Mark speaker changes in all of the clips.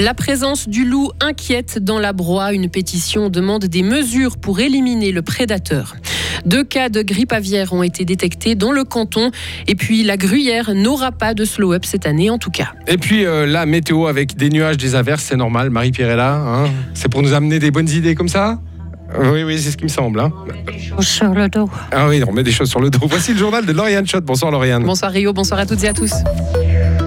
Speaker 1: La présence du loup inquiète dans la broie. Une pétition demande des mesures pour éliminer le prédateur. Deux cas de grippe aviaire ont été détectés dans le canton. Et puis la gruyère n'aura pas de slow-up cette année en tout cas.
Speaker 2: Et puis euh, la météo avec des nuages, des averses, c'est normal. Marie-Pierre est là. Hein c'est pour nous amener des bonnes idées comme ça? Oui, oui, c'est ce qui me semble. Hein.
Speaker 3: Des choses sur le dos.
Speaker 2: Ah oui, on met des choses sur le dos. Voici le journal de Lauriane Schott. Bonsoir Lauriane.
Speaker 1: Bonsoir Rio, bonsoir à toutes et à tous.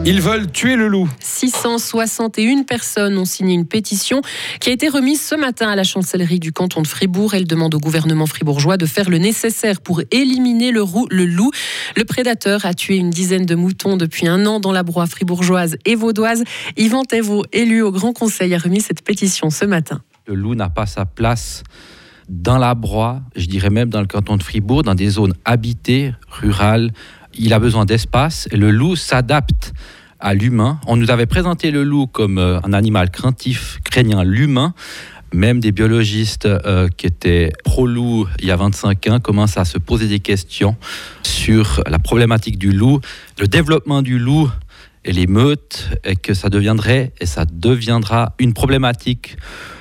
Speaker 2: Ils veulent tuer le loup.
Speaker 1: 661 personnes ont signé une pétition qui a été remise ce matin à la chancellerie du canton de Fribourg. Elle demande au gouvernement fribourgeois de faire le nécessaire pour éliminer le, le loup. Le prédateur a tué une dizaine de moutons depuis un an dans la broie fribourgeoise et vaudoise. Yvan Thévaux, élu au Grand Conseil, a remis cette pétition ce matin.
Speaker 4: Le loup n'a pas sa place dans la broie, je dirais même dans le canton de Fribourg, dans des zones habitées, rurales. Il a besoin d'espace le loup s'adapte à l'humain. On nous avait présenté le loup comme euh, un animal craintif, craignant l'humain. Même des biologistes euh, qui étaient pro-loup il y a 25 ans commencent à se poser des questions sur la problématique du loup, le développement du loup et les meutes, et que ça deviendrait et ça deviendra une problématique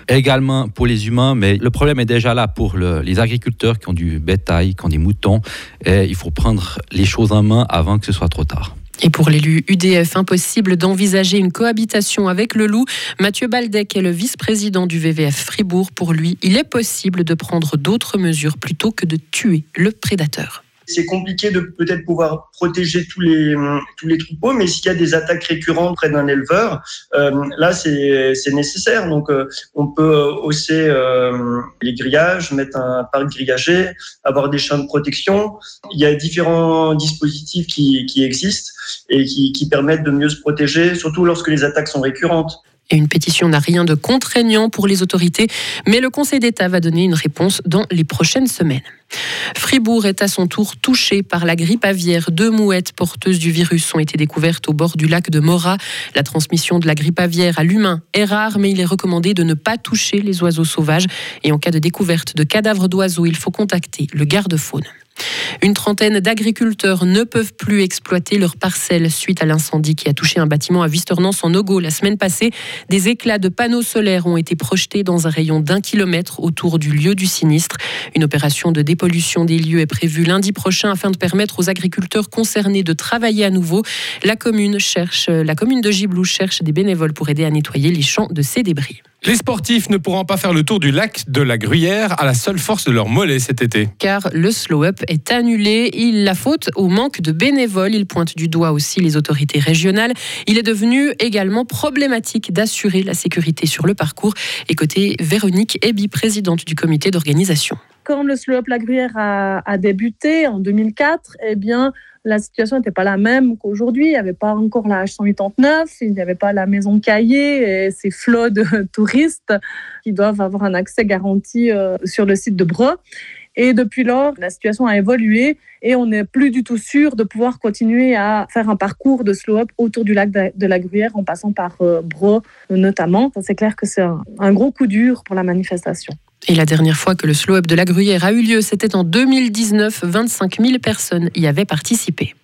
Speaker 4: également pour les humains, mais le problème est déjà là pour les agriculteurs qui ont du bétail, qui ont des moutons, et il faut prendre les choses en main avant que ce soit trop tard.
Speaker 1: Et pour l'élu UDF, impossible d'envisager une cohabitation avec le loup. Mathieu Baldec est le vice-président du VVF Fribourg. Pour lui, il est possible de prendre d'autres mesures plutôt que de tuer le prédateur
Speaker 5: c'est compliqué de peut-être pouvoir protéger tous les, tous les troupeaux, mais s'il y a des attaques récurrentes près d'un éleveur, euh, là, c'est nécessaire. Donc, euh, on peut hausser euh, les grillages, mettre un parc grillagé, avoir des champs de protection. Il y a différents dispositifs qui, qui existent et qui, qui permettent de mieux se protéger, surtout lorsque les attaques sont récurrentes
Speaker 1: une pétition n'a rien de contraignant pour les autorités, mais le Conseil d'État va donner une réponse dans les prochaines semaines. Fribourg est à son tour touché par la grippe aviaire. Deux mouettes porteuses du virus ont été découvertes au bord du lac de Mora. La transmission de la grippe aviaire à l'humain est rare, mais il est recommandé de ne pas toucher les oiseaux sauvages. Et en cas de découverte de cadavres d'oiseaux, il faut contacter le garde-faune. Une trentaine d'agriculteurs ne peuvent plus exploiter leurs parcelles suite à l'incendie qui a touché un bâtiment à Visternance en Ogo la semaine passée. Des éclats de panneaux solaires ont été projetés dans un rayon d'un kilomètre autour du lieu du sinistre. Une opération de dépollution des lieux est prévue lundi prochain afin de permettre aux agriculteurs concernés de travailler à nouveau. La commune la commune de Giblou cherche des bénévoles pour aider à nettoyer les champs de ces débris.
Speaker 2: Les sportifs ne pourront pas faire le tour du lac de la Gruyère à la seule force de leur mollet cet été.
Speaker 1: Car le slow-up est annulé. Il la faute au manque de bénévoles. Il pointe du doigt aussi les autorités régionales. Il est devenu également problématique d'assurer la sécurité sur le parcours. Et côté Véronique Ebi, présidente du comité d'organisation.
Speaker 6: Quand le slow-up La Gruyère a, a débuté en 2004, eh bien, la situation n'était pas la même qu'aujourd'hui. Il n'y avait pas encore la H189, il n'y avait pas la maison Caillé et ces flots de touristes qui doivent avoir un accès garanti euh, sur le site de Breux. Et depuis lors, la situation a évolué et on n'est plus du tout sûr de pouvoir continuer à faire un parcours de slow-up autour du lac de la Gruyère en passant par euh, Breux notamment. C'est clair que c'est un gros coup dur pour la manifestation.
Speaker 1: Et la dernière fois que le slow-up de la Gruyère a eu lieu, c'était en 2019. 25 000 personnes y avaient participé.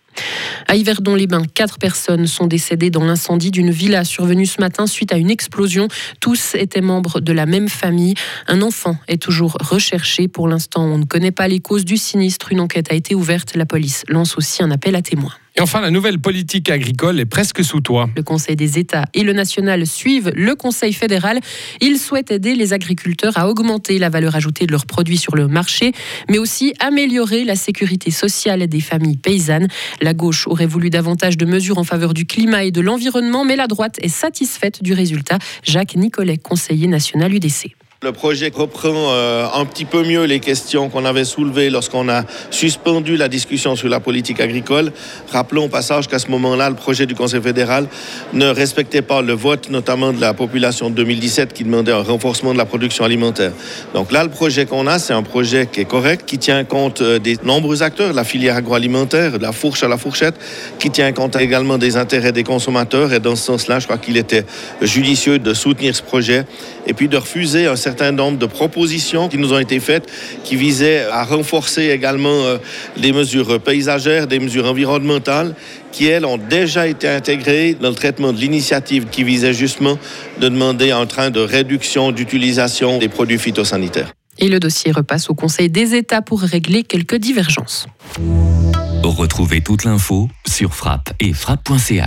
Speaker 1: À Yverdon-les-Bains, quatre personnes sont décédées dans l'incendie d'une villa survenue ce matin suite à une explosion. Tous étaient membres de la même famille. Un enfant est toujours recherché. Pour l'instant, on ne connaît pas les causes du sinistre. Une enquête a été ouverte. La police lance aussi un appel à témoins.
Speaker 2: Enfin, la nouvelle politique agricole est presque sous toi.
Speaker 1: Le Conseil des États et le national suivent le Conseil fédéral. Ils souhaitent aider les agriculteurs à augmenter la valeur ajoutée de leurs produits sur le marché, mais aussi améliorer la sécurité sociale des familles paysannes. La gauche aurait voulu davantage de mesures en faveur du climat et de l'environnement, mais la droite est satisfaite du résultat. Jacques Nicolet, conseiller national UDC.
Speaker 7: Le projet reprend euh, un petit peu mieux les questions qu'on avait soulevées lorsqu'on a suspendu la discussion sur la politique agricole. Rappelons au passage qu'à ce moment-là, le projet du Conseil fédéral ne respectait pas le vote, notamment de la population de 2017 qui demandait un renforcement de la production alimentaire. Donc là, le projet qu'on a, c'est un projet qui est correct, qui tient compte euh, des nombreux acteurs, la filière agroalimentaire, de la fourche à la fourchette, qui tient compte également des intérêts des consommateurs. Et dans ce sens-là, je crois qu'il était judicieux de soutenir ce projet et puis de refuser un certain nombre de propositions qui nous ont été faites qui visaient à renforcer également euh, des mesures paysagères, des mesures environnementales qui, elles, ont déjà été intégrées dans le traitement de l'initiative qui visait justement de demander un train de réduction d'utilisation des produits phytosanitaires.
Speaker 1: Et le dossier repasse au Conseil des États pour régler quelques divergences.
Speaker 3: Retrouvez toute l'info sur frappe et frappe.ch.